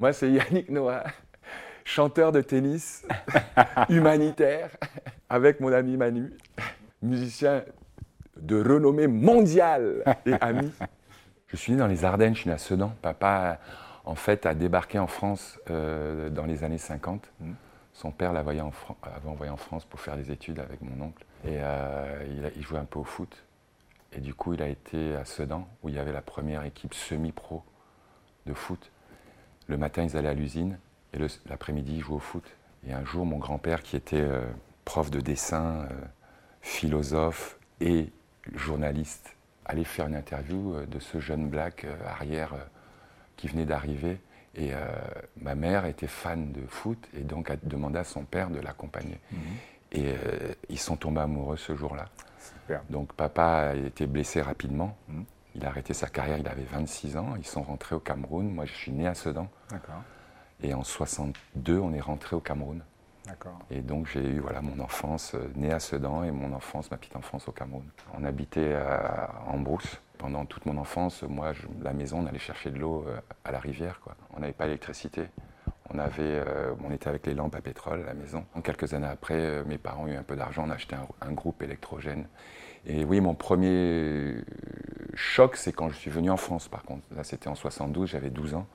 Moi, c'est Yannick Noah, chanteur de tennis, humanitaire, avec mon ami Manu, musicien de renommée mondiale et ami. Je suis né dans les Ardennes, je suis né à Sedan. Papa, en fait, a débarqué en France euh, dans les années 50. Son père l'avait envoyé en France pour faire des études avec mon oncle. Et euh, il, il, jouait un peu au foot. Et du coup, il a été à Sedan, où il y avait la première équipe semi-pro de foot. Le matin, ils allaient à l'usine et l'après-midi, ils jouaient au foot. Et un jour, mon grand-père, qui était euh, prof de dessin, euh, philosophe et journaliste, allait faire une interview euh, de ce jeune black arrière qui venait d'arriver. Et ma mère était fan de foot et donc a demandé à son père de l'accompagner. Mhm. Et ils sont tombés amoureux ce jour-là. Donc papa a été blessé rapidement. Mhm. Il a arrêté sa carrière, il avait 26 ans. Ils sont rentrés au Cameroun. Moi, je suis né à Sedan. D'accord. Et en 62, on est rentré au Cameroun. D'accord. Et donc j'ai eu voilà, mon enfance euh, né à Sedan et mon enfance, ma petite enfance au Cameroun. On habitait à- en brousse pendant toute mon enfance. Moi, je- la maison, on allait chercher de l'eau euh, à la rivière. Quoi. On n'avait pas d'électricité. On, avait, euh, on était avec les lampes à pétrole à la maison. Quelques années après, euh, mes parents ont eu un peu d'argent, on a acheté un, un groupe électrogène. Et oui, mon premier euh, choc, c'est quand je suis venu en France, par contre. Là, c'était en 72, j'avais 12 ans.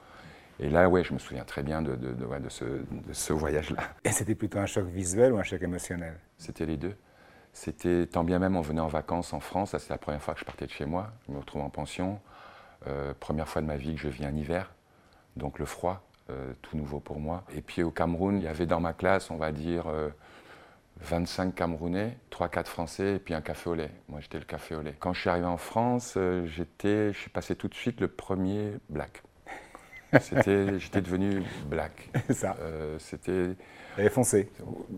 Et là, ouais, je me souviens très bien de, de- de- ouais, de ce, voyage-là. Et c'était plutôt un choc visuel ou un choc émotionnel? C'était les deux. C'était tant bien même on venait en vacances en France. Ça, c'est la première fois que je partais de chez moi. Je me retrouve en pension. Euh, première fois de ma vie que je vis un hiver. Donc le froid, euh, tout nouveau pour moi. Et puis au Cameroun, il y avait dans ma classe, on va dire, euh, 25 Camerounais, 3-4 Français et puis un café au lait. Moi, j'étais le café au lait. Quand je suis arrivé en France, euh, j'étais, je suis passé tout de suite le premier black. J'étais devenu black. Ça. Euh, c'était foncée.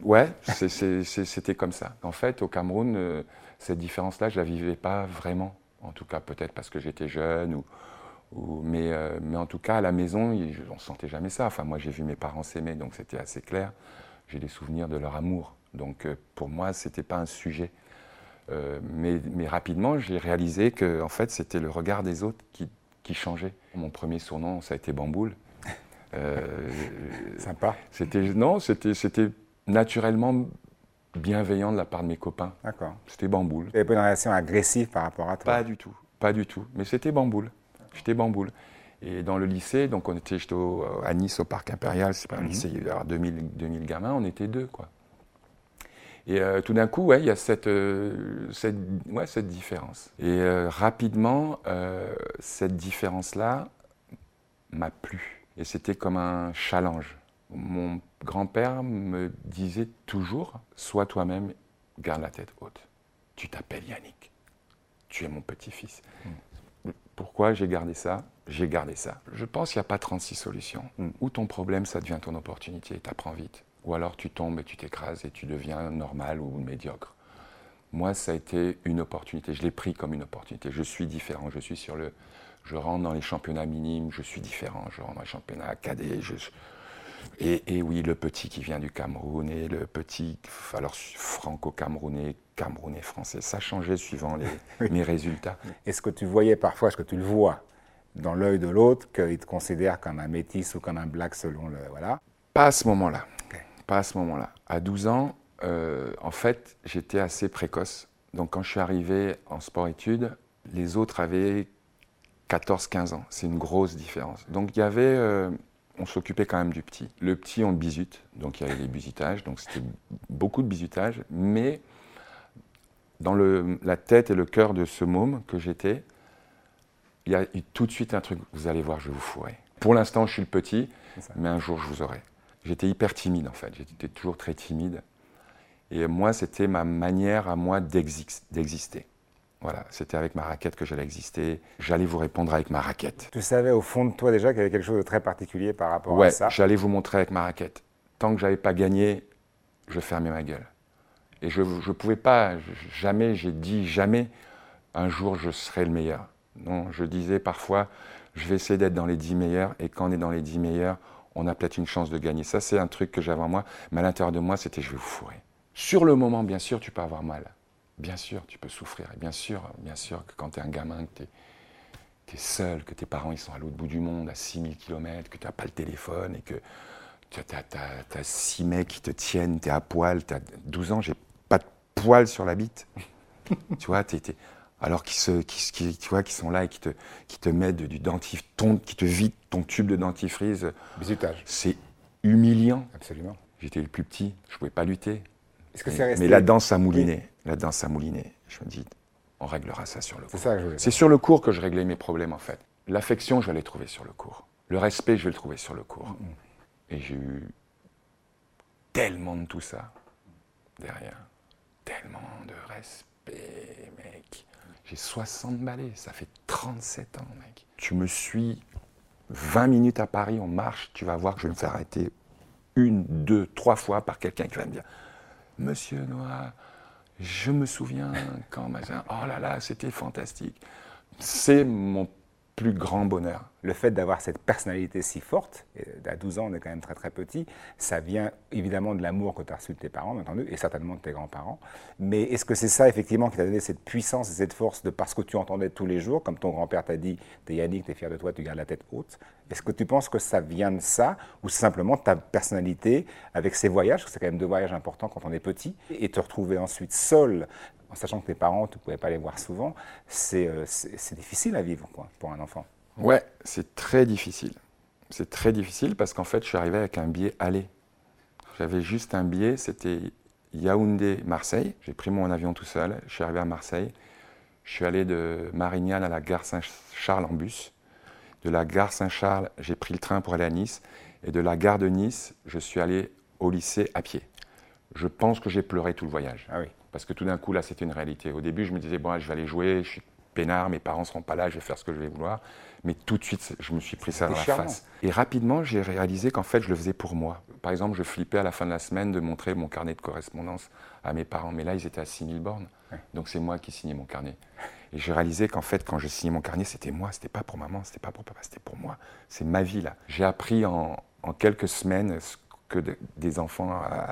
Ouais, c'était comme ça. En fait, au Cameroun, euh, cette différence-là, je la vivais pas vraiment. En tout cas, peut-être parce que j'étais jeune, ou, ou- mais, euh, mais en tout cas, à la maison, on ne sentait jamais ça. Enfin, moi, j'ai vu mes parents s'aimer, donc c'était assez clair. J'ai des souvenirs de leur amour. Donc, euh, pour moi, c'était pas un sujet. Euh, mais, mais rapidement, j'ai réalisé que, en fait, c'était le regard des autres qui, qui changeait. Mon premier surnom, ça a été Bamboule. Euh, Sympa. c'était non, c'était c'était naturellement bienveillant de la part de mes copains. D'accord. C'était bamboule. Tu n'avais pas une réaction agressive par rapport à toi? Pas du tout, pas du tout. Mais c'était bamboule. J'étais bamboule. Et dans le lycée, donc on était j'étais à Nice au parc impérial, c'est pas un Mhm. lycée, il y avait alors 2000, 2000 gamins, on était deux quoi. Et euh, tout d'un coup, ouais, il y a cette, euh, cette, ouais, cette différence. Et euh, rapidement, cette différence-là m'a plu. Et c'était comme un challenge. Mon grand-père me disait toujours, sois toi-même, garde la tête haute. Tu t'appelles Yannick. Tu es mon petit-fils. Pourquoi j'ai gardé ça? J'ai gardé ça. Je pense qu'il n'y a pas 36 solutions. Mm. Ou ton problème, ça devient ton opportunité et tu apprends vite. Ou alors tu tombes et tu t'écrases et tu deviens normal ou médiocre. Moi, ça a été une opportunité. Je l'ai pris comme une opportunité. Je suis différent. Je suis sur le. Je rentre dans les championnats minimes. Je suis différent. Je rentre dans les championnats cadets. Je... Et, et oui, le petit qui vient du Cameroun et le petit, alors franco-camerounais, camerounais français, ça changeait suivant les, mes résultats. Est-ce que tu voyais parfois, est-ce que tu le vois dans l'œil de l'autre, qu'il te considère comme un métis ou comme un black selon le. Voilà. Pas à ce moment-là. Pas à ce moment-là. À 12 ans, euh, en fait, j'étais assez précoce. Donc quand je suis arrivé en sport-études, les autres avaient 14-15 ans. C'est une grosse différence. Donc il y avait... euh, on s'occupait quand même du petit. Le petit, on le bisute. Donc il y avait des bisutages. Donc c'était beaucoup de bisutages. Mais dans le- la tête et le cœur de ce môme que j'étais, il y a eu tout de suite un truc. Vous allez voir, je vais vous fourrer. Pour l'instant, je suis le petit, mais un jour, je vous aurai. J'étais hyper timide en fait. J'étais toujours très timide. Et moi, c'était ma manière à moi d'exis- d'exister. Voilà, c'était avec ma raquette que j'allais exister. J'allais vous répondre avec ma raquette. Tu savais au fond de toi déjà qu'il y avait quelque chose de très particulier par rapport Ouais, à ça. j'allais vous montrer avec ma raquette. Tant que j'avais pas gagné, je fermais ma gueule. Et je ne pouvais pas, jamais, j'ai dit jamais, un jour je serai le meilleur. Non, je disais parfois, je vais essayer d'être dans les dix meilleurs, et quand on est dans les dix meilleurs, on a peut-être une chance de gagner. Ça, c'est un truc que j'avais en moi, mais à l'intérieur de moi, c'était je vais vous fourrer. Sur le moment, bien sûr, tu peux avoir mal. Bien sûr, tu peux souffrir. Et bien sûr, bien sûr que quand tu es un gamin, que tu es seul, que tes parents ils sont à l'autre bout du monde, à 6000 km, que tu n'as pas le téléphone et que tu as, six mecs qui te tiennent, tu es à poil, tu as 12 ans, j'ai pas de poil sur la bite. tu vois, tu alors qu'ils se, qui, tu vois, qui sont là et qui te, qui te mettent du dentif, qui te vident ton tube de dentifrice. C'est humiliant. Absolument. J'étais le plus petit, je ne pouvais pas lutter. Est-ce que mais, mais la danse a mouliné. La danse a mouliné. Je me dis, on réglera ça sur le cours. C'est sur le cours que je réglais mes problèmes en fait. L'affection, je vais les trouver sur le cours. Le respect, je vais le trouver sur le cours. Et j'ai eu tellement de tout ça derrière. Tellement de respect. J'ai 60 balais, ça fait 37 ans, mec. Tu me suis 20 minutes à Paris, on marche, tu vas voir que je vais me faire arrêter une, deux, trois fois par quelqu'un qui va me dire Monsieur Noah, je me souviens quand, oh là là, c'était fantastique. C'est mon plus grand bonheur. Le fait d'avoir cette personnalité si forte, à 12 ans on est quand même très très petit, ça vient évidemment de l'amour que tu as reçu de tes parents, bien entendu, et certainement de tes grands-parents. Mais est-ce que c'est ça effectivement qui t'a donné cette puissance et cette force de parce que tu entendais tous les jours, comme ton grand-père t'a dit, t'es Yannick, t'es fier de toi, tu gardes la tête haute? Est-ce que tu penses que ça vient de ça, ou simplement ta personnalité avec ces voyages, c'est quand même deux voyages importants quand on est petit, et te retrouver ensuite seul en sachant que tes parents, tu ne pouvais pas les voir souvent, euh, c'est difficile à vivre quoi, pour un enfant. Ouais, c'est très difficile. C'est très difficile parce qu'en fait, je suis arrivé avec un billet aller. J'avais juste un billet, c'était Yaoundé-Marseille. J'ai pris mon avion tout seul, je suis arrivé à Marseille. Je suis allé de Marignane à la gare Saint-Charles en bus. De la gare Saint-Charles, j'ai pris le train pour aller à Nice. Et de la gare de Nice, je suis allé au lycée à pied. Je pense que j'ai pleuré tout le voyage. Ah oui. Parce que tout d'un coup, là, c'était une réalité. Au début, je me disais, bon, je vais aller jouer, je suis peinard, mes parents ne seront pas là, je vais faire ce que je vais vouloir. Mais tout de suite, je me suis pris ça dans la face. Et rapidement, j'ai réalisé qu'en fait, je le faisais pour moi. Par exemple, je flippais à la fin de la semaine de montrer mon carnet de correspondance à mes parents. Mais là, ils étaient à 6000 bornes. Donc, c'est moi qui signais mon carnet. Et j'ai réalisé qu'en fait, quand je signais mon carnet, c'était moi, c'était pas pour maman, c'était pas pour papa, c'était pour moi. C'est ma vie, là. J'ai appris en, quelques semaines ce que des enfants euh,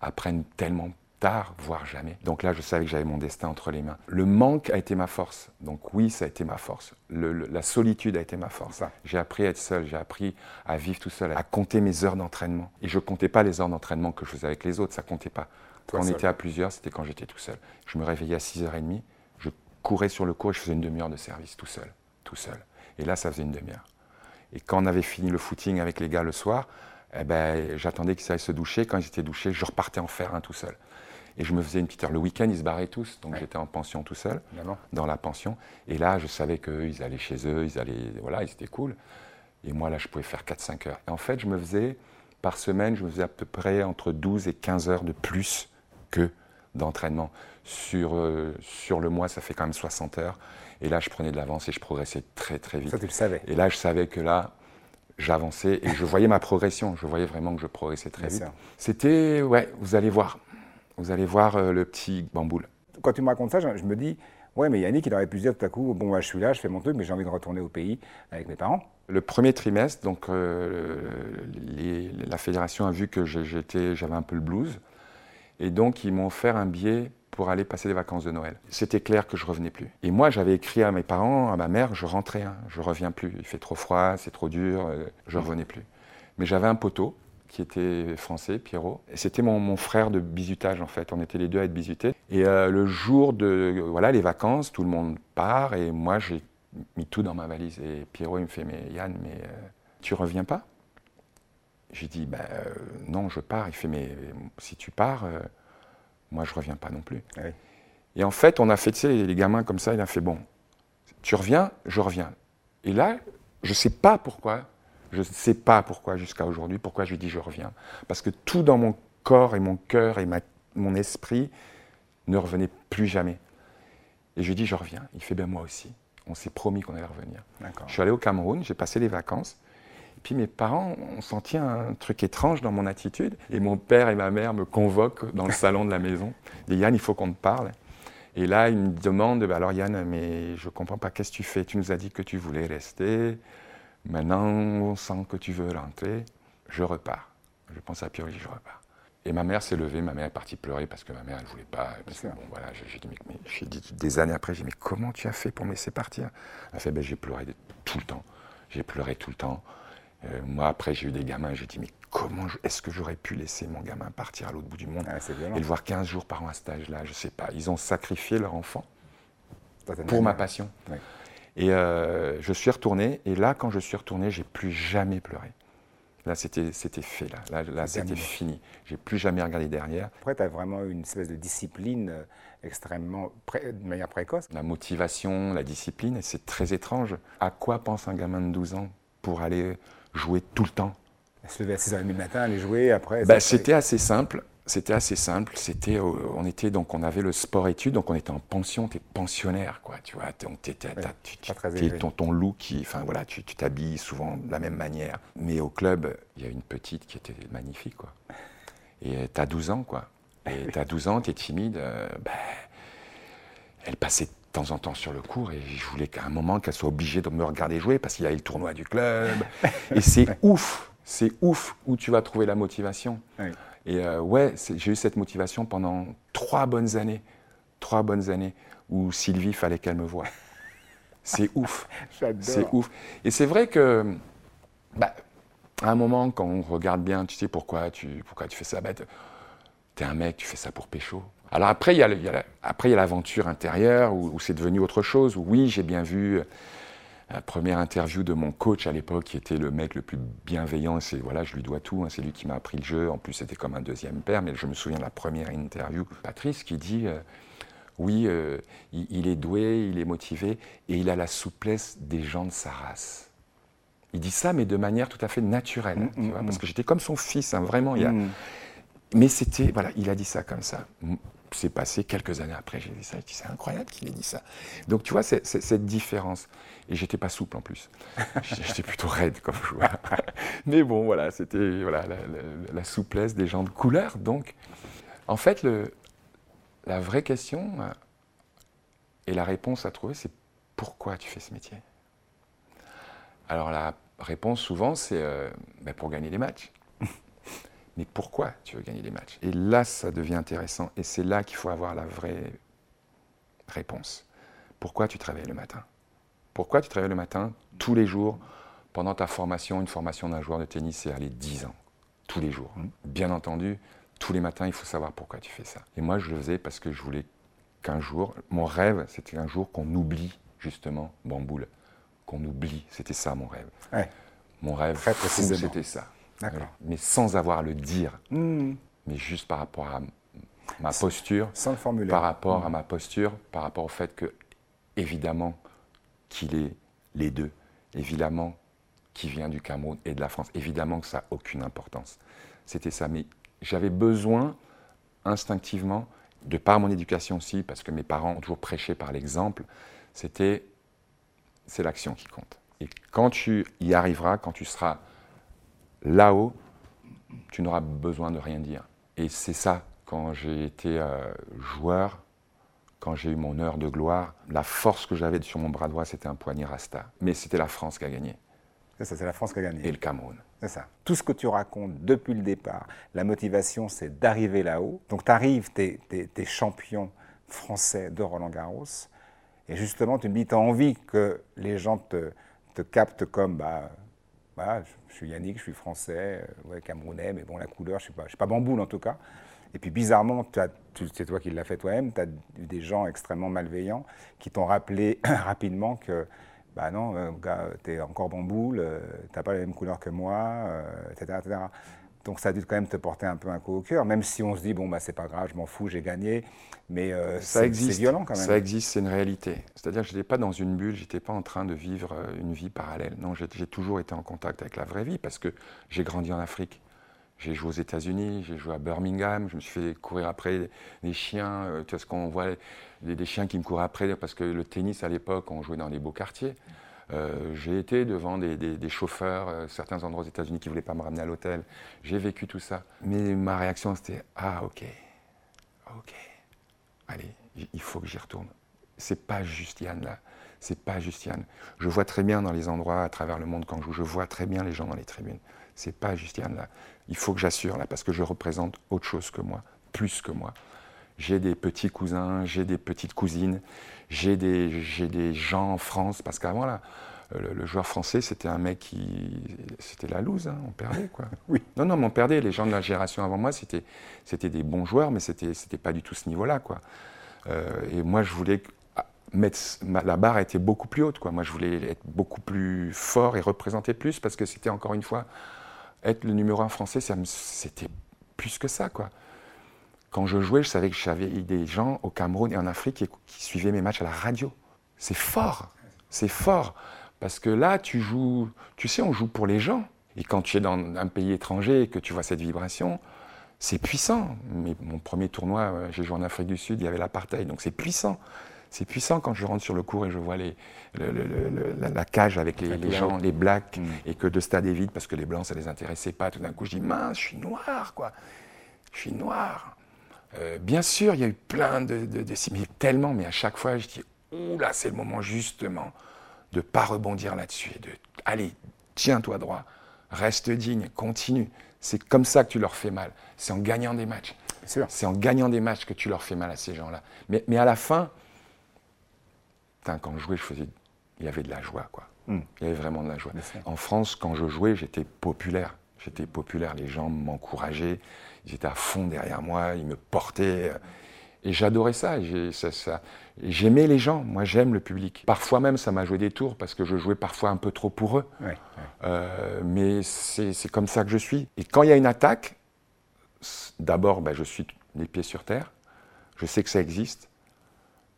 apprennent tellement tard, voire jamais. Donc là, je savais que j'avais mon destin entre les mains. Le manque a été ma force. Donc oui, ça a été ma force. la solitude a été ma force. J'ai appris à être seul, j'ai appris à vivre tout seul, à compter mes heures d'entraînement. Et je ne comptais pas les heures d'entraînement que je faisais avec les autres, ça comptait pas. quand on était à plusieurs, c'était quand j'étais tout seul. Je me réveillais à 6h30, je courais sur le cours et je faisais une demi-heure de service tout seul, tout seul. Et là, ça faisait une demi-heure. Et quand on avait fini le footing avec les gars le soir, eh ben, j'attendais qu'ils aillent se doucher. Quand ils étaient douchés, je repartais en faire un tout seul. Et je me faisais une petite heure. Le week-end, ils se barraient tous. Donc j'étais en pension tout seul, dans la pension. Et là, je savais qu'ils allaient chez eux, ils allaient. Voilà, ils étaient cool. Et moi, là, je pouvais faire 4-5 heures. Et en fait, je me faisais, par semaine, je me faisais à peu près entre 12 et 15 heures de plus que d'entraînement. Sur, euh, sur le mois, ça fait quand même 60 heures. Et là, je prenais de l'avance et je progressais très, très vite. Ça, tu le savais. Et là, je savais que là, j'avançais et je voyais ma progression. Je voyais vraiment que je progressais très vite. C'était, ouais, vous allez voir. Vous allez voir euh, le petit bamboule. Quand tu me racontes ça, je, me dis, ouais, mais Yannick, il aurait pu se dire tout à coup, bon, je suis là, je fais mon truc, mais j'ai envie de retourner au pays avec mes parents. Le premier trimestre, donc, euh, la fédération a vu que j'avais un peu le blues. Et donc, ils m'ont offert un billet pour aller passer des vacances de Noël. C'était clair que je revenais plus. Et moi, j'avais écrit à mes parents, à ma mère, je rentrais, hein, je reviens plus. Il fait trop froid, c'est trop dur, euh, je revenais plus. Mais j'avais un poteau qui était français, Pierrot. C'était mon, frère de bisutage en fait. On était les deux à être bisutés. Et euh, le jour de voilà les vacances, tout le monde part et moi j'ai mis tout dans ma valise. Et Pierrot il me fait mais Yann mais euh, tu reviens pas? J'ai dit ben euh, non je pars. Il fait mais si tu pars moi je reviens pas non plus. Et en fait on a fait tu sais les gamins comme ça il a fait bon tu reviens je reviens. Et là je sais pas pourquoi je ne sais pas pourquoi jusqu'à aujourd'hui, pourquoi je lui dis je reviens. Parce que tout dans mon corps et mon cœur et mon esprit ne revenait plus jamais. Et je lui dis je reviens. Il fait ben moi aussi. On s'est promis qu'on allait revenir. Je suis allé au Cameroun, j'ai passé les vacances. Et puis mes parents ont senti un truc étrange dans mon attitude. Et mon père et ma mère me convoquent dans le salon de la maison. Ils disent Yann, il faut qu'on te parle. Et là, ils me demandent ben alors Yann, mais je ne comprends pas, qu'est-ce que tu fais? Tu nous as dit que tu voulais rester. Maintenant, on sent que tu veux rentrer, je repars. Je pense à Pierre, je repars. Et ma mère s'est levée, ma mère est partie pleurer parce que ma mère, elle voulait pas. Parce que, bon, voilà, j'ai dit, mais, dit des années après, j'ai dit, mais comment tu as fait pour me laisser partir? Elle a fait, ben, j'ai pleuré tout le temps. J'ai pleuré tout le temps. Euh, moi, après, j'ai eu des gamins, j'ai dit, mais comment est-ce que j'aurais pu laisser mon gamin partir à l'autre bout du monde Ah, et le voir 15 jours par an à cet âge-là? Je sais pas. Ils ont sacrifié leur enfant pour ma passion. Ouais. Et euh, je suis retourné, et là, quand je suis retourné, j'ai plus jamais pleuré. Là, c'était fait, là. Là, c'était fini. J'ai plus jamais regardé derrière. Après, tu as vraiment une espèce de discipline euh, extrêmement, de manière précoce? La motivation, la discipline, c'est très étrange. À quoi pense un gamin de 12 ans pour aller jouer tout le temps? Se lever à 6h30 le matin, aller jouer, après... Bah, C'était assez simple. C'était assez simple. C'était, on était donc, on avait le sport-études, donc on était en pension. T'es pensionnaire, quoi. Tu vois, t'es- t'es- ton, ton look, qui, enfin voilà, tu tu t'habilles souvent de la même manière. Mais au club, il y a une petite qui était magnifique, quoi. Et t'as 12 ans, quoi. Et t'as 12 ans, t'es timide. euh, bah, elle passait de temps en temps sur le cours et je voulais qu'à un moment qu'elle soit obligée de me regarder jouer parce qu'il y avait le tournoi du club. et c'est ouf, c'est ouf où tu vas trouver la motivation. Oui. Et euh, ouais, j'ai eu cette motivation pendant trois bonnes années. Trois bonnes années où Sylvie, fallait qu'elle me voie. C'est ouf. C'est ouf. Et c'est vrai que, bah, à un moment, quand on regarde bien, tu sais pourquoi tu, pourquoi tu fais ça? Bah, t'es- un mec, tu fais ça pour pécho. Alors après, il y a l'aventure intérieure où, où c'est devenu autre chose. Où, oui, j'ai bien vu la première interview de mon coach à l'époque, qui était le mec le plus bienveillant. C'est voilà, je lui dois tout. hein, c'est lui qui m'a appris le jeu. En plus, c'était comme un deuxième père. Mais je me souviens de la première interview. Patrice qui dit. euh, oui, euh, il, il est doué, il est motivé et il a la souplesse des gens de sa race. Il dit ça, mais de manière tout à fait naturelle, Mm, tu mm, vois, mm. parce que j'étais comme son fils, hein, vraiment. Il y a-. Mais c'était, voilà, il a dit ça comme ça. C'est passé quelques années après, j'ai dit ça, dit, c'est incroyable qu'il ait dit ça. Donc tu vois, c'est, c'est- cette différence. Et j'étais pas souple en plus. J'étais plutôt raide comme joueur. Mais bon, voilà, c'était voilà, la, la- la souplesse des gens de couleur. Donc, en fait, le, la vraie question euh, et la réponse à trouver, c'est pourquoi tu fais ce métier? Alors la réponse souvent, c'est euh, ben, pour gagner des matchs. Mais pourquoi tu veux gagner des matchs? Et là, ça devient intéressant. Et c'est là qu'il faut avoir la vraie réponse. Pourquoi tu te réveilles le matin? Pourquoi tu te réveilles le matin, tous les jours, pendant ta formation Une formation d'un joueur de tennis, c'est aller 10 ans, tous les jours. Bien entendu, tous les matins, il faut savoir pourquoi tu fais ça. Et moi, je le faisais parce que je voulais qu'un jour, mon rêve, c'était un jour qu'on oublie, justement, Bamboul. Qu'on oublie, c'était ça mon rêve. Ouais. Mon rêve, c'était ça. D'accord. Mais sans avoir à le dire, Mm. mais juste par rapport à ma posture, Sans le formuler. par rapport à ma posture, par rapport au fait que, évidemment, qu'il est les deux, évidemment, qui vient du Cameroun et de la France, évidemment que ça n'a aucune importance. C'était ça. Mais j'avais besoin, instinctivement, de par mon éducation aussi, parce que mes parents ont toujours prêché par l'exemple, c'était c'est l'action qui compte. Et quand tu y arriveras, quand tu seras là-haut, tu n'auras besoin de rien dire. Et c'est ça, quand j'ai été euh, joueur, quand j'ai eu mon heure de gloire, la force que j'avais sur mon bras droit, c'était un poignet rasta. Mais c'était la France qui a gagné, C'est ça, c'est la France qui a gagné. et le Cameroun. C'est ça. Tout ce que tu racontes depuis le départ, la motivation, c'est d'arriver là-haut. Donc, tu arrives, tu es, champion français de Roland Garros. Et justement, tu me dis, tu as envie que les gens te, te captent comme, bah, voilà, je, je suis Yannick, je suis français, euh, camerounais, mais bon, la couleur, je ne suis, suis pas bamboule en tout cas. Et puis bizarrement, c'est toi qui l'as fait toi-même, tu as des gens extrêmement malveillants qui t'ont rappelé rapidement que, bah non, euh, gars, tu es encore bamboule, tu n'as pas la même couleur que moi, euh, etc. Donc ça a dû quand même te porter un peu un coup au cœur, même si on se dit, bon, bah, c'est pas grave, je m'en fous, j'ai gagné. Mais euh, Ça existe. c'est violent quand même. Ça existe, c'est une réalité. C'est-à-dire que je n'étais pas dans une bulle, je n'étais pas en train de vivre euh, une vie parallèle. Non, j'ai j'ai toujours été en contact avec la vraie vie parce que j'ai grandi en Afrique. J'ai joué aux États-Unis, j'ai joué à Birmingham, je me suis fait courir après des chiens. euh, Tu vois ce qu'on voit, des, des chiens qui me courent après parce que le tennis à l'époque, on jouait dans des beaux quartiers. Euh, j'ai été devant des, chauffeurs, euh, certains endroits aux États-Unis qui ne voulaient pas me ramener à l'hôtel. J'ai vécu tout ça. Mais ma réaction, c'était Ah, ok, ok, allez, il faut que j'y retourne. C'est pas juste Yann là, c'est pas juste Yann. Je vois très bien dans les endroits à travers le monde quand je joue, je vois très bien les gens dans les tribunes. c'est pas Justiane là. Il faut que j'assure là, parce que je représente autre chose que moi, plus que moi. J'ai des petits cousins, j'ai des petites cousines, j'ai des, des gens en France, parce qu'avant là, le, le joueur français, c'était un mec qui. C'était la loose, hein, on perdait quoi. Oui. Non, non, mais on perdait. Les gens de la génération avant moi, c'était, des bons joueurs, mais c'était, pas du tout ce niveau-là quoi. Euh, et moi, je voulais mettre. ma- La barre était beaucoup plus haute quoi. Moi, je voulais être beaucoup plus fort et représenter plus, parce que c'était encore une fois. Être le numéro un français, c'était plus que ça quoi. Quand je jouais, je savais que j'avais des gens au Cameroun et en Afrique qui, qui suivaient mes matchs à la radio. C'est fort, c'est fort. Parce que là, tu joues, tu sais, on joue pour les gens. Et quand tu es dans un pays étranger et que tu vois cette vibration, c'est puissant. Mais mon premier tournoi, euh, j'ai joué en Afrique du Sud, il y avait l'apartheid, donc c'est puissant. C'est puissant quand je rentre sur le cours et je vois les, le- le- le- le- la, la cage avec les, gens, les blacks, Mm. et que le stade est vide parce que les blancs, ça les intéressait pas. Tout d'un coup, je dis, mince, je suis noir, quoi. Je suis noir. Euh, bien sûr, il y a eu plein de, de, tellement, mais à chaque fois, je dis, là, c'est le moment justement de pas rebondir là-dessus et de, allez, tiens-toi droit, reste digne, continue. C'est comme ça que tu leur fais mal. C'est en gagnant des matchs. C'est en gagnant des matchs que tu leur fais mal à ces gens-là. Mais, mais à la fin, putain, quand je jouais, je faisais, il y avait de la joie, quoi. Mm. Il y avait vraiment de la joie. En France, quand je jouais, j'étais populaire. J'étais populaire. Les gens m'encourageaient. Ils étaient à fond derrière moi. Ils me portaient. euh, Et j'adorais ça. J'aimais les gens. Moi, j'aime le public. Parfois même, ça m'a joué des tours parce que je jouais parfois un peu trop pour eux. Ouais, ouais. Euh, mais c'est comme ça que je suis. Et quand il y a une attaque, d'abord, ben, je suis les pieds sur terre. Je sais que ça existe.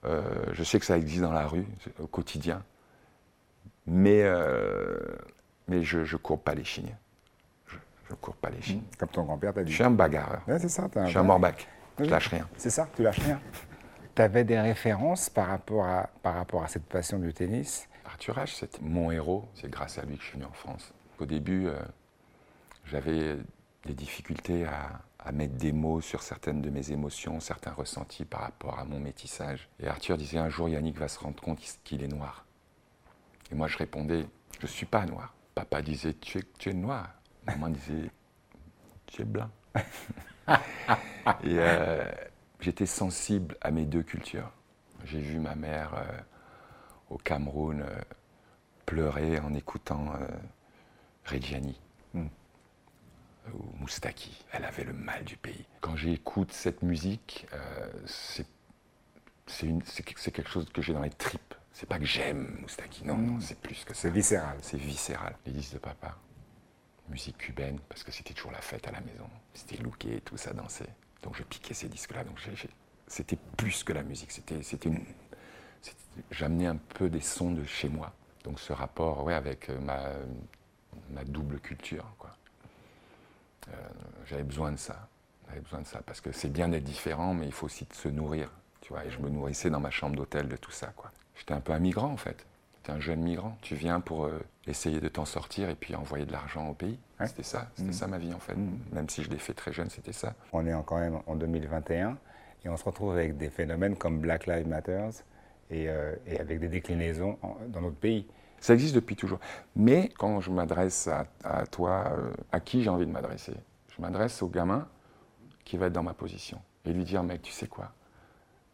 Euh, je sais que ça existe dans la rue, au quotidien. Mais, euh, mais je ne cours pas les chignes. Je ne cours pas les chignes. Comme ton grand-père t'a Je dit. suis un bagarreur. Ouais, c'est ça. Je suis un morbac. Je lâche rien. C'est ça, tu lâches rien. Tu avais des références par rapport, à, par rapport à cette passion du tennis? Arthur H, c'était mon héros. C'est grâce à lui que je suis venu en France. Au début, euh, j'avais des difficultés à, à mettre des mots sur certaines de mes émotions, certains ressentis par rapport à mon métissage. Et Arthur disait un jour, Yannick va se rendre compte qu'il est noir. Et moi, je répondais, je ne suis pas noir. Papa disait, tu es, tu es noir. Maman disait, tu es blanc. Et euh, j'étais sensible à mes deux cultures. J'ai vu ma mère euh, au Cameroun euh, pleurer en écoutant Reggiani Mm. ou Moustaki. Elle avait le mal du pays. Quand j'écoute cette musique, c'est quelque chose que j'ai dans les tripes. C'est pas que j'aime Moustaki, non, non, c'est plus que ça. C'est viscéral. C'est viscéral. Les disques de papa, musique cubaine, parce que c'était toujours la fête à la maison. C'était looké, tout ça dansait. Donc je piquais ces disques-là. Donc c'était plus que la musique. C'était, c'était j'amenais un peu des sons de chez moi. Donc ce rapport, ouais, avec euh, ma, ma double culture, quoi. Euh, j'avais besoin de ça. J'avais besoin de ça parce que c'est bien d'être différent, mais il faut aussi se nourrir, tu vois. Et je me nourrissais dans ma chambre d'hôtel de tout ça, quoi. J'étais un peu un migrant en fait. J'étais un jeune migrant. Tu viens pour euh, essayer de t'en sortir et puis envoyer de l'argent au pays. C'était ça, c'était Mhm. ça ma vie en fait. Mhm. Même si je l'ai fait très jeune, c'était ça. On est en- quand même en 2021 et on se retrouve avec des phénomènes comme Black Lives Matter et, euh, et avec des déclinaisons en- dans notre pays. Ça existe depuis toujours. Mais quand je m'adresse à, à toi, euh, à qui j'ai envie de m'adresser Je m'adresse au gamin qui va être dans ma position et lui dire, mec, tu sais quoi?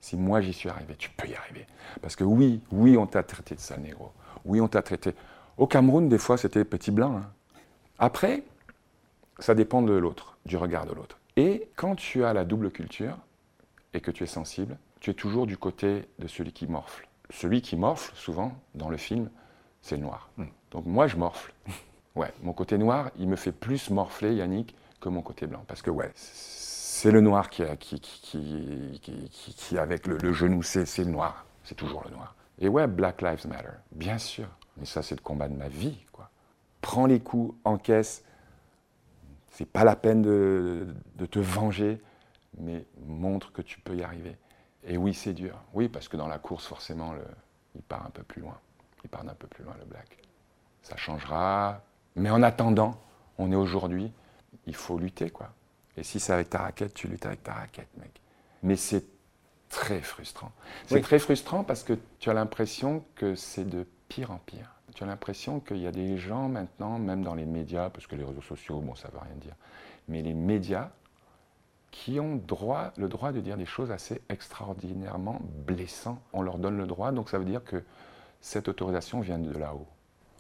Si moi j'y suis arrivé, tu peux y arriver. Parce que oui, oui, on t'a traité de sale négro. Oui, on t'a traité. Au Cameroun, des fois, c'était petit blanc. hein. Après, ça dépend de l'autre, du regard de l'autre. Et quand tu as la double culture et que tu es sensible, tu es toujours du côté de celui qui morfle. Celui qui morfle, souvent, dans le film, c'est le noir. Mm. Donc moi, je morfle. Ouais, mon côté noir, il me fait plus morfler, Yannick, que mon côté blanc. Parce que, ouais, c'est le noir qui, qui, qui, avec le, genou, c'est le noir. C'est toujours le noir. Et ouais, Black Lives Matter, bien sûr. Mais ça, c'est le combat de ma vie, quoi. Prends les coups, encaisse. C'est pas la peine de, te venger, mais montre que tu peux y arriver. Et oui, c'est dur. Oui, parce que dans la course, forcément, il part un peu plus loin. Il part un peu plus loin, le black. Ça changera. Mais en attendant, on est aujourd'hui, il faut lutter, quoi. Et si c'est avec ta raquette, tu luttes avec ta raquette, mec. Mais c'est très frustrant. C'est Oui. très frustrant parce que tu as l'impression que c'est de pire en pire. Tu as l'impression qu'il y a des gens maintenant, même dans les médias, parce que les réseaux sociaux, bon, ça ne veut rien dire, mais les médias qui ont droit, le droit de dire des choses assez extraordinairement blessantes. On leur donne le droit, donc ça veut dire que cette autorisation vient de là-haut.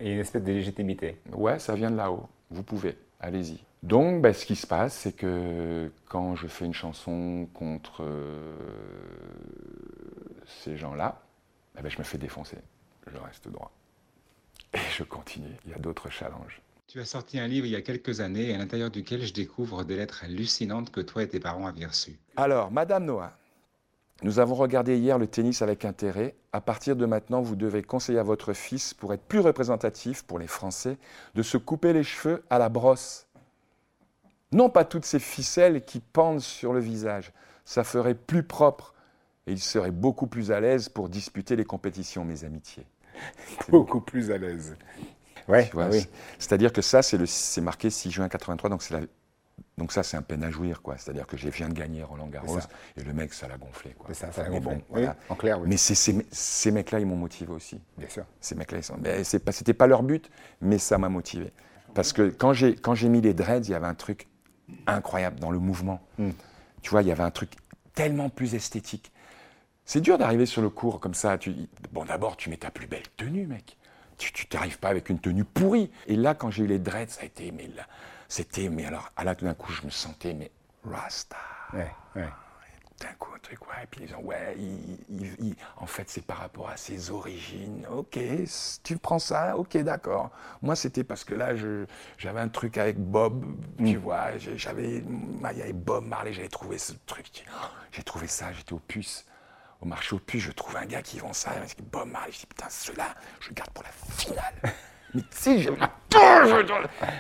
Et une espèce de légitimité. Ouais, ça vient de là-haut. Vous pouvez, allez-y. Donc, ben, ce qui se passe, c'est que quand je fais une chanson contre euh, ces gens-là, eh ben, je me fais défoncer. Je reste droit. Et je continue. Il y a d'autres challenges. Tu as sorti un livre il y a quelques années, à l'intérieur duquel je découvre des lettres hallucinantes que toi et tes parents avaient reçues. Alors, Madame Noah, nous avons regardé hier le tennis avec intérêt. À partir de maintenant, vous devez conseiller à votre fils, pour être plus représentatif pour les Français, de se couper les cheveux à la brosse. Non pas toutes ces ficelles qui pendent sur le visage. Ça ferait plus propre et il serait beaucoup plus à l'aise pour disputer les compétitions, mes amitiés. beaucoup plus à l'aise. Ouais, vois, oui. c'est- C'est-à-dire que ça, c'est marqué 6 juin 83, donc c'est la- donc ça, c'est un peine à jouir, quoi. C'est-à-dire que je viens de gagner Roland Garros et le mec, ça l'a gonflé, quoi. C'est ça, ça Mais gonfle. bon, Oui, voilà. en clair, oui. Mais ces, ces mecs-là, ils m'ont motivé aussi. Bien sûr. Ces mecs-là, ils sont. Pas, c'était pas leur but, mais ça m'a motivé. Parce que quand j'ai mis les dreads, il y avait un truc incroyable dans le mouvement. Mm. Tu vois, il y avait un truc tellement plus esthétique. C'est dur d'arriver sur le cours comme ça. Tu, bon, d'abord, tu mets ta plus belle tenue, mec. Tu t'arrives pas avec une tenue pourrie. Et là, quand j'ai eu les dreads, ça a été, mais là, c'était, mais alors, à là, tout d'un coup, je me sentais, mais Rasta. Ouais, ouais. D'un coup, un truc, ouais, et puis ils ont, ouais, il- il- il- en fait, c'est par rapport à ses origines. Ok, tu prends ça, ok, d'accord. Moi, c'était parce que là, je- j'avais un truc avec Bob, tu vois, j'ai- j'avais, il y avait Bob Marley, j'avais trouvé ce truc. J'ai trouvé ça, j'étais au puce. Au marché aux puces, je trouve un gars qui vend ça, c'est Bob Marley. Je dis, putain, ceux-là, je le garde pour la finale. Mais tu sais, j'avais et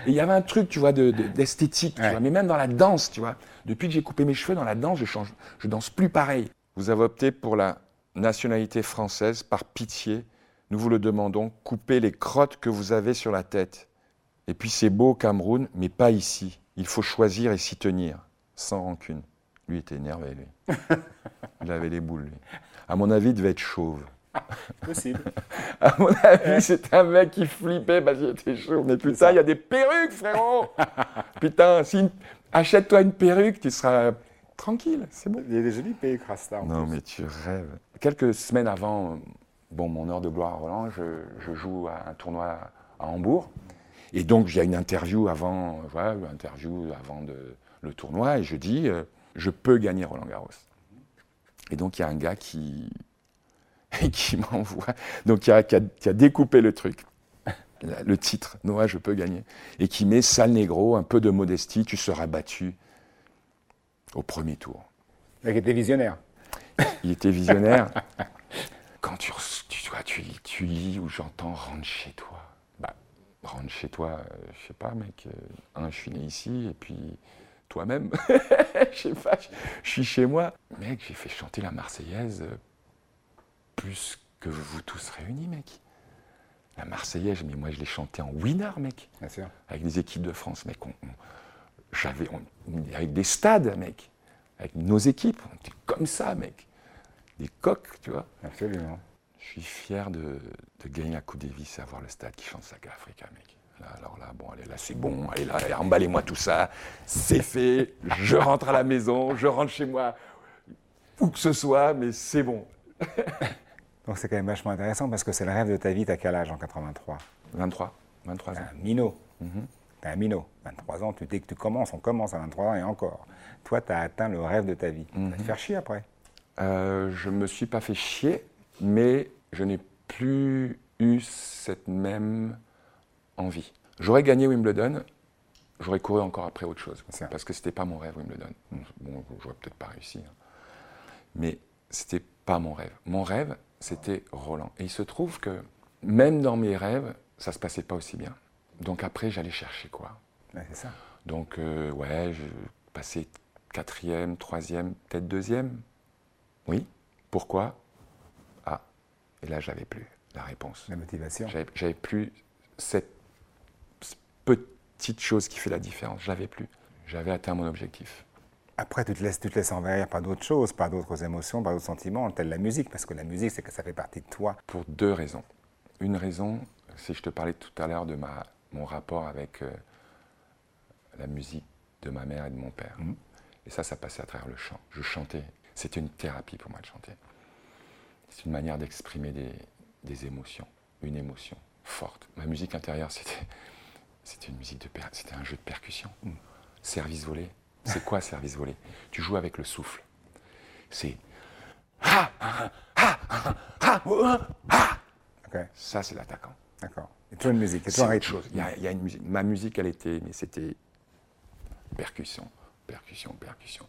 il y avait un truc, tu vois, de- de- d'esthétique, tu Ouais. vois, mais même dans la danse, tu vois. Depuis que j'ai coupé mes cheveux dans la danse, je change, je danse plus pareil. Vous avez opté pour la nationalité française par pitié. Nous vous le demandons, coupez les crottes que vous avez sur la tête. Et puis c'est beau au Cameroun, mais pas ici. Il faut choisir et s'y tenir, sans rancune. Lui était énervé, lui. Il avait les boules, lui. À mon avis, il devait être chauve. Possible. À mon avis, c'était un mec qui flippait parce qu'il était chaud. Mais putain, il y a des perruques, frérot Putain, si une- achète-toi une perruque, tu seras tranquille, c'est bon. Il y a des jolis pays Crasta. en Non, plus. mais tu rêves. Quelques semaines avant, euh, bon, mon heure de gloire à Roland, je, je joue à un tournoi à Hambourg. Et donc, il y a une interview avant, euh, voilà, une interview avant de, le tournoi, et je dis, euh, je peux gagner Roland Garros. Et donc, il y a un gars qui, qui m'envoie, donc qui a, qui a- qui a découpé le truc, le titre, Noah, je peux gagner, et qui met sale négro, un peu de modestie, tu seras battu au premier tour. Mec était visionnaire. Il était visionnaire. Quand tu, lis- tu lis ou j'entends rentre chez toi. Bah, rentre chez toi, euh, je sais pas, mec. euh, un, je suis né ici, et puis toi-même. Je sais pas, je, je suis chez moi. Mec, j'ai fait chanter la Marseillaise euh, plus que vous tous réunis, mec. La Marseillaise, mais moi je l'ai chantée en winner, mec Bien sûr. avec les équipes de France, mec. On, on- j'avais, avec des stades, mec. Avec nos équipes, on était comme ça, mec. Des coques, tu vois. Absolument. Je suis fier de, de gagner la Coupe Davis et avoir le stade qui chante Saka Africa, mec. Là, alors là, bon, allez, là, c'est bon. Allez, là, allez, emballez-moi tout ça. C'est fait. Je rentre à la maison. Je rentre chez moi. Où que ce soit, mais c'est bon. Donc c'est quand même vachement intéressant parce que c'est le rêve de ta vie. T'as quel âge en 83 23. 23 ans. Un minot. T'es un minot. 23 ans, tu, dès que tu commences, on commence à 23 ans et encore. Toi, tu as atteint le rêve de ta vie. Tu vas te faire chier après. Euh, je me suis pas fait chier, mais je n'ai plus eu cette même envie. J'aurais gagné Wimbledon, j'aurais couru encore après autre chose, parce que c'était pas mon rêve Wimbledon. Bon, j'aurais peut-être pas réussi, hein. mais c'était pas mon rêve. Mon rêve, c'était Roland. Et il se trouve que même dans mes rêves, ça se passait pas aussi bien. Donc après, j'allais chercher quoi Ouais, c'est ça. donc, euh, ouais, je passais quatrième, troisième, peut-être deuxième. Oui. Pourquoi? Ah, et là, j'avais plus la réponse. La motivation. J'avais plus cette cette petite chose qui fait la différence. J'avais plus. J'avais atteint mon objectif. Après, tu te laisses, tu te laisses envahir par d'autres choses, par d'autres émotions, par d'autres sentiments, telle la musique, parce que la musique, c'est que ça fait partie de toi. Pour deux raisons. Une raison, Si je te parlais tout à l'heure de ma, mon rapport avec euh, la musique de ma mère et de mon père. Mhm. Et ça, ça passait à travers le chant. Je chantais. C'était une thérapie pour moi de chanter. C'est une manière d'exprimer des, des émotions, une émotion forte. Ma musique intérieure, c'était, c'était une musique de c'était un jeu de percussion. Service volé. C'est quoi service volé? Tu joues avec le souffle. C'est Ok, ça, c'est l'attaquant. d'accord. Et toujours une musique, et toujours un chose. Il y, a, il y a une musique. Ma musique, elle était, mais c'était percussion, percussion, percussion.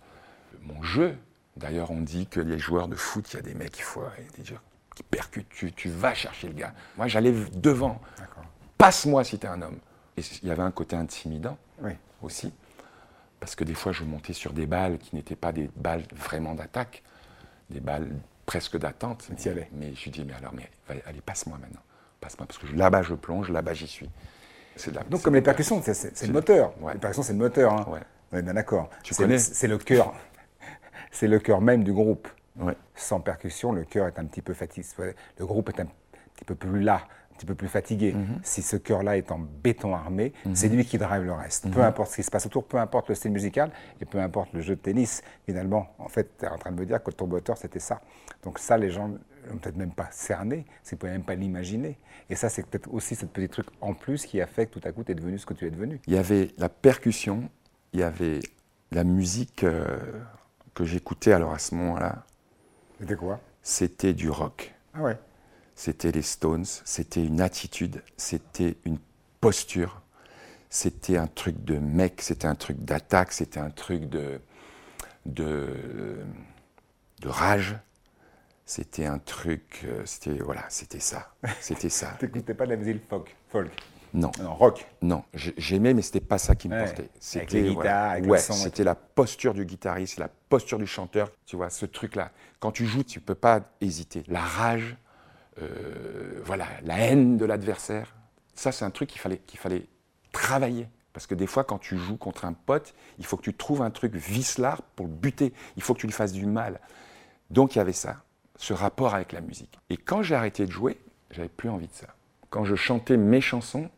Mon jeu, d'ailleurs, on dit que les joueurs de foot, il y a des mecs qui, faut, des joueurs qui percutent. Tu, tu vas chercher le gars. Moi, j'allais devant. D'accord. Passe-moi si t'es un homme. Et il y avait un côté intimidant Oui. aussi, parce que des fois, je montais sur des balles qui n'étaient pas des balles vraiment d'attaque, des balles presque d'attente. Mais. Mais je dis, mais alors, mais, allez, passe-moi maintenant. Passe-moi, parce que là-bas, je plonge, là-bas, j'y suis. La- Donc comme les percussions, c'est, le moteur. ouais. Les percussions, c'est le moteur. Hein. Ouais. On est bien d'accord. Tu C'est- connais C'est le cœur. c'est le cœur même du groupe. Ouais. Sans percussion, le cœur est un petit peu fatigué. Le groupe est un petit peu plus là, petit peu plus fatigué. Mhm. Si ce cœur-là est en béton armé, c'est lui qui drive le reste. Mhm. Peu importe ce qui se passe autour, peu importe le style musical et peu importe le jeu de tennis. Finalement, en fait, tu es en train de me dire que ton moteur, c'était ça. Donc ça, les gens n'ont peut-être même pas cerné, c'est peut même pas l'imaginer. Et ça, c'est peut-être aussi ce petit truc en plus qui a fait que tout à coup, tu es devenu ce que tu es devenu. Il y avait la percussion, il y avait la musique euh, que j'écoutais alors à ce moment-là, C'était quoi? C'était du rock. Ah ouais. C'était les Stones, c'était une attitude, c'était une posture, c'était un truc de mec, c'était un truc d'attaque, c'était un truc de, de, de rage, c'était un truc, euh, c'était voilà, c'était ça, c'était ça. T'écoutais pas de la musique folk, folk? Non, Non, rock? non, j'ai- j'aimais, mais c'était pas ça qui me Ouais, portait. C'était voilà, ouais, c'était la posture du guitariste, la posture du chanteur. Tu vois, ce truc-là. Quand tu joues, tu peux pas hésiter. La rage, voilà, la haine de l'adversaire. Ça, c'est un truc qu'il fallait, qu'il fallait travailler. Parce que des fois, quand tu joues contre un pote, il faut que tu trouves un truc vicelard pour le buter. Il faut que tu lui fasses du mal. Donc il y avait ça, ce rapport avec la musique. Et quand j'ai arrêté de jouer, j'avais plus envie de ça. Quand je chantais mes chansons,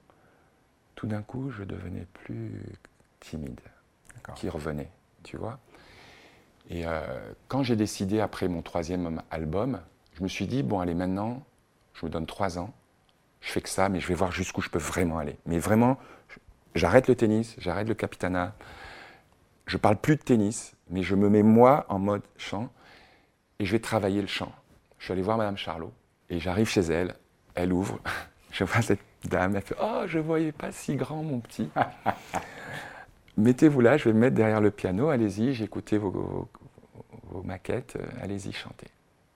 tout d'un coup, je devenais plus timide, qui revenait, tu vois. Et euh, quand j'ai décidé, après mon troisième album, je me suis dit, bon, allez, maintenant, je me donne trois ans, je fais que ça, mais je vais voir jusqu'où je peux vraiment aller. Mais vraiment, j'arrête le tennis, j'arrête le capitana, je parle plus de tennis, mais je me mets moi en mode chant, et je vais travailler le chant. Je suis allé voir Madame Charlot, et j'arrive chez elle, elle ouvre, je vois cette dame, elle fait Oh, je voyais pas si grand, mon petit. Mettez-vous là, je vais me mettre derrière le piano, allez-y, j'ai écouté vos, maquettes, euh, allez-y, chantez.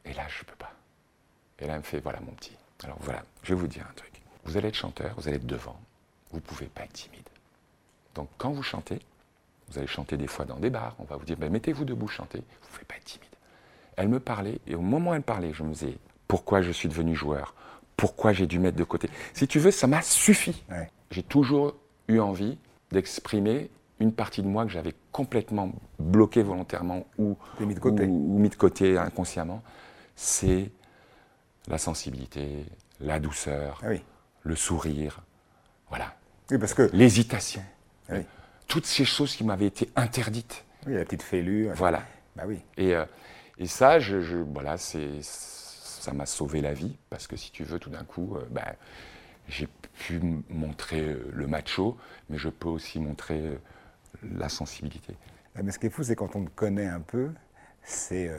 Et là, je peux pas. Et là, elle me fait Voilà, mon petit. Alors voilà, je vais vous dire un truc. Vous allez être chanteur, vous allez être devant, vous pouvez pas être timide. Donc quand vous chantez, vous allez chanter des fois dans des bars, on va vous dire Ben, mettez-vous debout, chantez, vous pouvez pas être timide. Elle me parlait, et au moment où elle parlait, je me disais pourquoi je suis devenu joueur, pourquoi j'ai dû mettre de côté? Si tu veux, ça m'a suffi. Ouais. J'ai toujours eu envie d'exprimer une partie de moi que j'avais complètement bloquée volontairement ou, mis de côté. ou- ou mis de côté inconsciemment. C'est la sensibilité, la douceur, Ah oui. le sourire, voilà, Oui, parce que l'hésitation. Oui. Toutes ces choses qui m'avaient été interdites. oui, la petite fêlure. Voilà. Bah oui. Et, euh, et ça, je, je- voilà, c'est, ça m'a sauvé la vie parce que si tu veux, tout d'un coup, euh, ben, j'ai pu montrer euh, le macho, mais je peux aussi montrer euh, la sensibilité. Mais ce qui est fou, c'est quand on te connaît un peu, c'est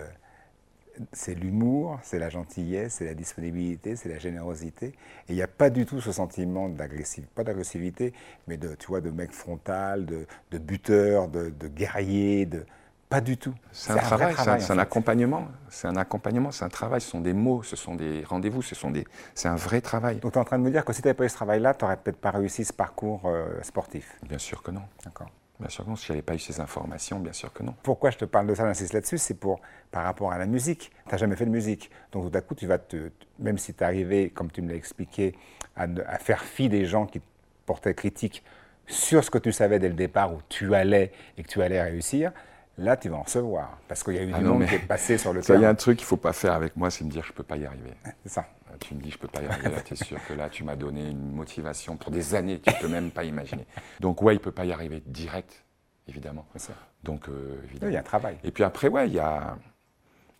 c'est l'humour, c'est la gentillesse, c'est la disponibilité, c'est la générosité. Et il n'y a pas du tout ce sentiment d'agressivité, pas d'agressivité, mais de, tu vois, de mec frontal, de, de buteur, de, de guerrier, de... Pas du tout. C'est un travail, c'est un, accompagnement, c'est un accompagnement, c'est un travail, ce sont des mots, ce sont des rendez-vous, ce sont des, c'est un vrai travail. Donc tu es en train de me dire que si tu n'avais pas eu ce travail-là, tu n'aurais peut-être pas réussi ce parcours euh, sportif. Bien sûr que non. D'accord. Bien sûr que non. Si je n'avais pas eu ces informations, bien sûr que non. Pourquoi je te parle de ça, j'insiste là-dessus, c'est pour par rapport à la musique. Tu n'as jamais fait de musique. Donc tout à coup, tu vas te, même si tu es arrivé, comme tu me l'as expliqué, à, à faire fi des gens qui portaient critique sur ce que tu savais dès le départ où tu allais et que tu allais réussir, Là, tu vas en recevoir. Parce qu'il y a eu Ah du non, monde qui est passé sur le Ça, il y a terrain. un truc qu'il ne faut pas faire avec moi, c'est me dire je ne peux pas y arriver. C'est ça. Tu me dis, je peux pas y arriver, là, tu es sûr que là, tu m'as donné une motivation pour des années, tu peux même pas imaginer. Donc, ouais, il peut pas y arriver direct, évidemment. Ça. Donc, euh, évidemment. il y a un travail. Et puis après, ouais, il y a.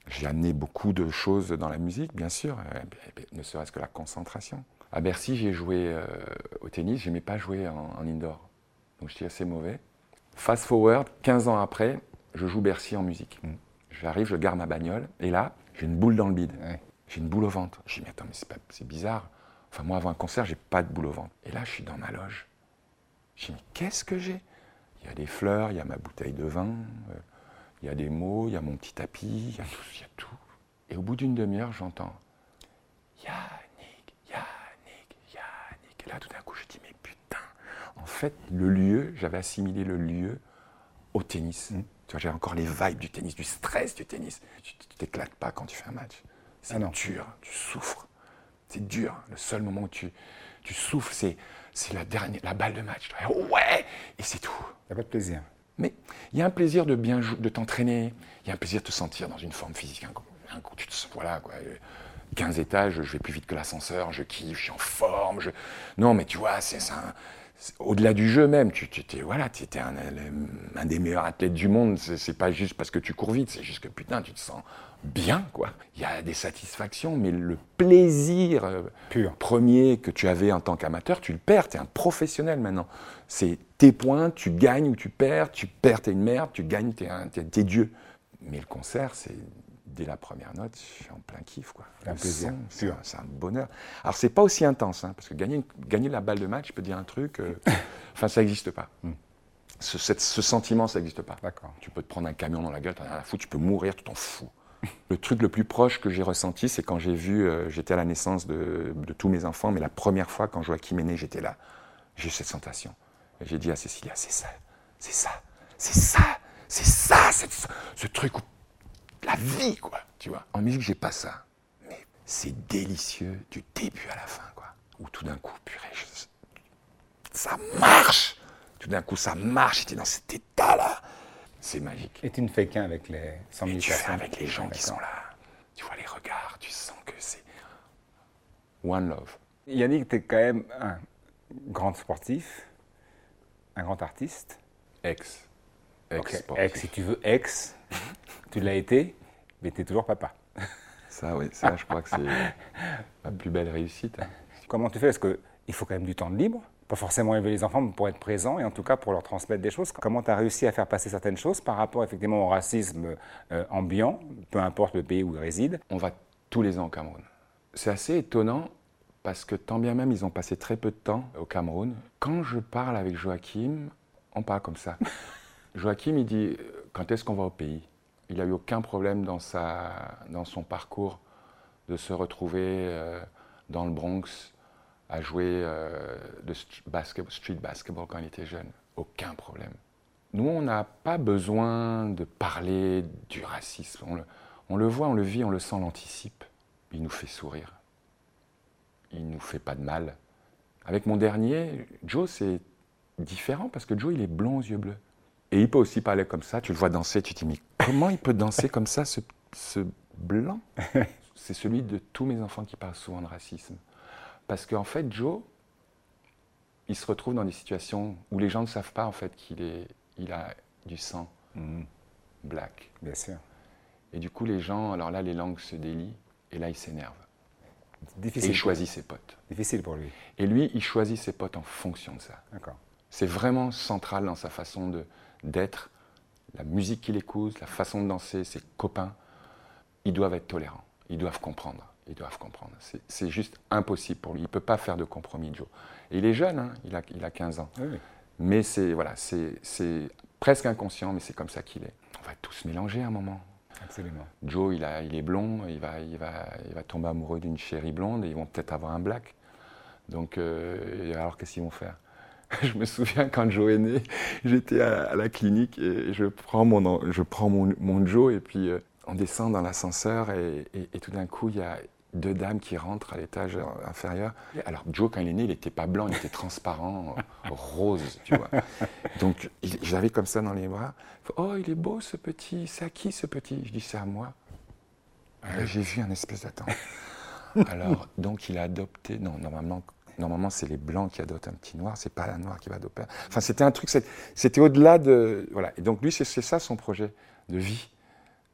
J'ai amené beaucoup de choses dans la musique, bien sûr, euh, ne serait-ce que la concentration. À Bercy, j'ai joué euh, au tennis, j'aimais pas jouer en, en indoor. Donc j'étais assez mauvais. Fast forward, 15 ans après, je joue Bercy en musique. Mm. J'arrive, je garde ma bagnole, et là, j'ai une boule dans le bide. Ouais. J'ai une boule au ventre. Je dis, mais attends, mais c'est, pas, c'est bizarre. Enfin, moi, avant un concert, j'ai pas de boule au ventre. Et là, je suis dans ma loge. Je dis, mais qu'est-ce que j'ai? Il y a des fleurs, il y a ma bouteille de vin, euh, il y a des mots, il y a mon petit tapis, il y a tout, il y a tout. Et au bout d'une demi-heure, j'entends Yannick, Yannick, Yannick. Et là, tout d'un coup, je dis, mais putain, en fait, le lieu, j'avais assimilé le lieu au tennis. Mm. Tu vois, j'ai encore les vibes du tennis, du stress du tennis. Tu t'éclates pas quand tu fais un match. C'est Ah dur, tu souffres. C'est dur. Le seul moment où tu, tu souffres, c'est, c'est la, dernière, la balle de match. Ouais Et c'est tout. Il n'y a pas de plaisir. Mais il y a un plaisir de bien de t'entraîner, il y a un plaisir de te sentir dans une forme physique. Un coup, un tu te sens- voilà quoi. euh, 15 étages, je vais plus vite que l'ascenseur, je kiffe, je suis en forme. Je... Non, mais tu vois, c'est ça. c'est- Au-delà du jeu même, tu, voilà, étais un, un des meilleurs athlètes du monde. C'est, pas juste parce que tu cours vite, c'est juste que putain, tu te sens bien, quoi. Il y a des satisfactions, mais le plaisir euh, Pur. premier que tu avais en tant qu'amateur, tu le perds. Tu es un professionnel maintenant. C'est tes points, tu gagnes ou tu perds. Tu perds, t'es une merde. Tu gagnes, t'es, t'es Dieu. Mais le concert, c'est dès la première note, je suis en plein kiff. Quoi. Un Le plaisir, c'est, un, bonheur. Alors, c'est pas aussi intense, hein, parce que gagner, gagner la balle de match, je peux dire un truc, euh, enfin, ça n'existe pas. Hmm. Ce, cette- ce sentiment, ça n'existe pas. D'accord. Tu peux te prendre un camion dans la gueule, t'en as rien à foutre, tu peux mourir, tu t'en fous. Le truc le plus proche que j'ai ressenti, c'est quand j'ai vu, euh, j'étais à la naissance de, de tous mes enfants, mais la première fois quand Joachim est né, j'étais là. J'ai eu cette sensation. Et j'ai dit à Cécilia, c'est ça, c'est ça, c'est ça, c'est ça, ce truc où la vie, quoi, tu vois. En musique, j'ai pas ça. Mais c'est délicieux du début à la fin, quoi. Où tout d'un coup, purée, je- ça marche. Tout d'un coup, ça marche. J'étais dans cet état-là. C'est magique. Et tu ne fais qu'un avec les 100 000 Et tu fais avec les gens qui sont là. Tu vois les regards, tu sens que c'est one love. Yannick, tu es quand même un grand sportif, un grand artiste. Ex. Ex. Ex, si tu veux, ex, tu l'as été, mais tu es toujours papa. Ça, oui, ça, je crois que c'est ma plus belle réussite. hein. Comment tu fais? Parce qu'il faut quand même du temps de libre, pas forcément élever les enfants mais pour être présent et en tout cas pour leur transmettre des choses. Comment tu as réussi à faire passer certaines choses par rapport effectivement au racisme euh, ambiant, peu importe le pays où ils résident? On va tous les ans au Cameroun. C'est assez étonnant parce que tant bien même ils ont passé très peu de temps au Cameroun. Quand je parle avec Joachim, on parle comme ça. Joachim, il dit euh, quand est-ce qu'on va au pays? Il a eu aucun problème dans, sa, dans son parcours de se retrouver euh, dans le Bronx à jouer euh, de street basketball quand il était jeune. Aucun problème. Nous, on n'a pas besoin de parler du racisme. On le, on le voit, on le vit, on le sent, on l'anticipe. Il nous fait sourire. Il nous fait pas de mal. Avec mon dernier, Joe, c'est différent parce que Joe, il est blond aux yeux bleus. Et il peut aussi parler comme ça. Tu le vois danser, tu te dis, mais comment il peut danser comme ça, ce, ce blanc? C'est celui de tous mes enfants qui parlent souvent de racisme. Parce qu'en fait, Joe, il se retrouve dans des situations où les gens ne savent pas en fait qu'il est, il a du sang black. Bien sûr. Et du coup, les gens, alors là, les langues se délient, et là, il s'énerve. Et Difficile, il choisit ses potes. difficile pour lui. Et lui, il choisit ses potes en fonction de ça. D'accord. C'est vraiment central dans sa façon de- d'être, la musique qu'il écoute, la façon de danser, ses copains. Ils doivent être tolérants, ils doivent comprendre. Ils doivent comprendre. C'est- juste impossible pour lui. Il ne peut pas faire de compromis, Joe. Et il est jeune, hein, il, a, il a 15 ans. Oui. Mais c'est voilà, c'est c'est presque inconscient, mais c'est comme ça qu'il est. On va tous mélanger à un moment. Absolument. Joe, il, a, il est blond, il va, il, va, il va tomber amoureux d'une chérie blonde et ils vont peut-être avoir un black. Donc, euh, alors qu'est-ce qu'ils vont faire? Je me souviens quand Joe est né, j'étais à, la clinique et je prends mon, je Joe et puis euh, on descend dans l'ascenseur et, tout d'un coup, il y a deux dames qui rentrent à l'étage inférieur. Alors Joe, quand il est né, il n'était pas blanc, il était transparent, rose, tu vois. Donc j'avais comme ça dans les bras. Oh, il est beau ce petit. C'est à qui ce petit? Je dis c'est à moi. J'ai vu un espèce d'attente. Alors, donc il a adopté. Non, normalement, normalement c'est les blancs qui adoptent un petit noir, c'est pas la noire qui va adopter. Enfin, c'était un truc, c'était au-delà de. Voilà. Et donc lui, c'est ça son projet de vie.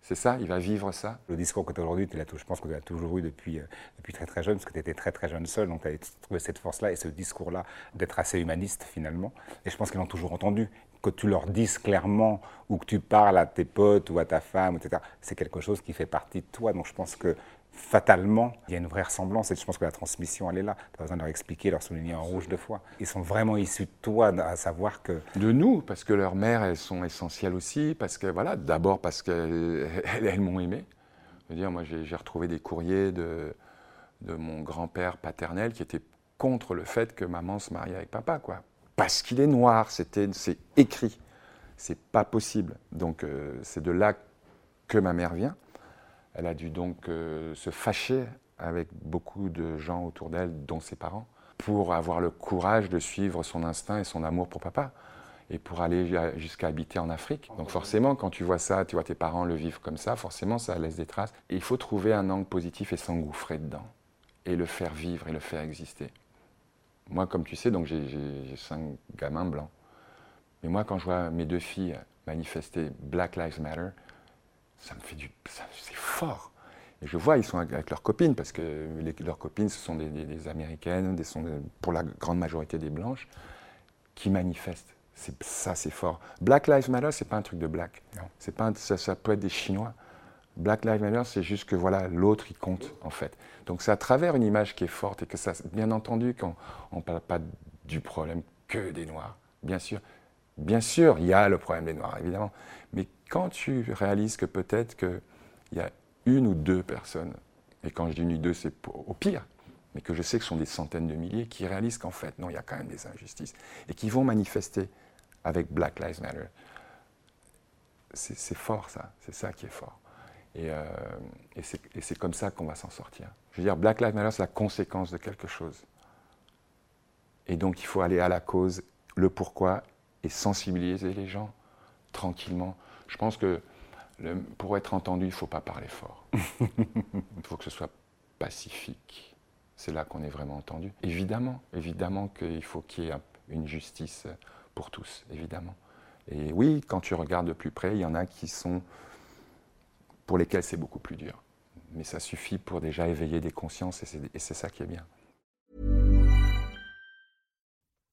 C'est ça, il va vivre ça. Le discours que tu as aujourd'hui, je pense que tu l'as toujours eu depuis, euh, depuis très très jeune, parce que tu étais très très jeune seul, donc tu as trouvé cette force-là et ce discours-là d'être assez humaniste finalement. Et je pense qu'ils l'ont toujours entendu. Que tu leur dises clairement ou que tu parles à tes potes ou à ta femme, etc., c'est quelque chose qui fait partie de toi. Donc je pense que fatalement, il y a une vraie ressemblance et je pense que la transmission, elle est là. Tu as besoin de leur expliquer, leur souligner en rouge deux fois. Ils sont vraiment issus de toi, à savoir que... De nous, parce que leurs mères, elles sont essentielles aussi, parce que, voilà, d'abord parce qu'elles elles, m'ont aimé. Je veux dire, moi, j'ai retrouvé des courriers de, de mon grand-père paternel qui était contre le fait que maman se marie avec papa, quoi. Parce qu'il est noir, c'est écrit. C'est pas possible. Donc, euh, c'est de là que ma mère vient. Elle a dû donc euh, se fâcher avec beaucoup de gens autour d'elle, dont ses parents, pour avoir le courage de suivre son instinct et son amour pour papa, et pour aller jusqu'à habiter en Afrique. Donc forcément, quand tu vois ça, tu vois tes parents le vivre comme ça, forcément, ça laisse des traces. Et il faut trouver un angle positif et s'engouffrer dedans, et le faire vivre et le faire exister. Moi, comme tu sais, donc j'ai cinq gamins blancs. Mais moi, quand je vois mes deux filles manifester Black Lives Matter, ça me fait du. C'est fort. Et je vois, ils sont avec leurs copines, parce que leurs copines, ce sont des, américaines, des, sont pour la grande majorité des blanches, qui manifestent. Ça, c'est fort. Black Lives Matter, c'est pas un truc de black. C'est pas ça, ça, peut être des Chinois. Black Lives Matter, c'est juste que voilà, l'autre, il compte, en fait. Donc c'est à travers une image qui est forte et que ça, bien entendu, qu'on ne parle pas du problème que des Noirs. Bien sûr, bien sûr, il y a le problème des Noirs, évidemment. Mais quand tu réalises que peut-être qu'il y a une ou deux personnes, et quand je dis une ou deux, c'est au pire, mais que je sais que ce sont des centaines de milliers, qui réalisent qu'en fait, non, il y a quand même des injustices, et qui vont manifester avec Black Lives Matter. C'est fort, ça. C'est ça qui est fort. Et, euh, et c'est comme ça qu'on va s'en sortir. Je veux dire, Black Lives Matter, c'est la conséquence de quelque chose. Et donc, il faut aller à la cause, le pourquoi, et sensibiliser les gens tranquillement. Je pense que pour être entendu, il ne faut pas parler fort. il faut que ce soit pacifique. C'est là qu'on est vraiment entendu. Évidemment, évidemment qu'il faut qu'il y ait une justice pour tous, évidemment. Et oui, quand tu regardes de plus près, il y en a qui sont pour lesquels c'est beaucoup plus dur. Mais ça suffit pour déjà éveiller des consciences et c'est ça qui est bien.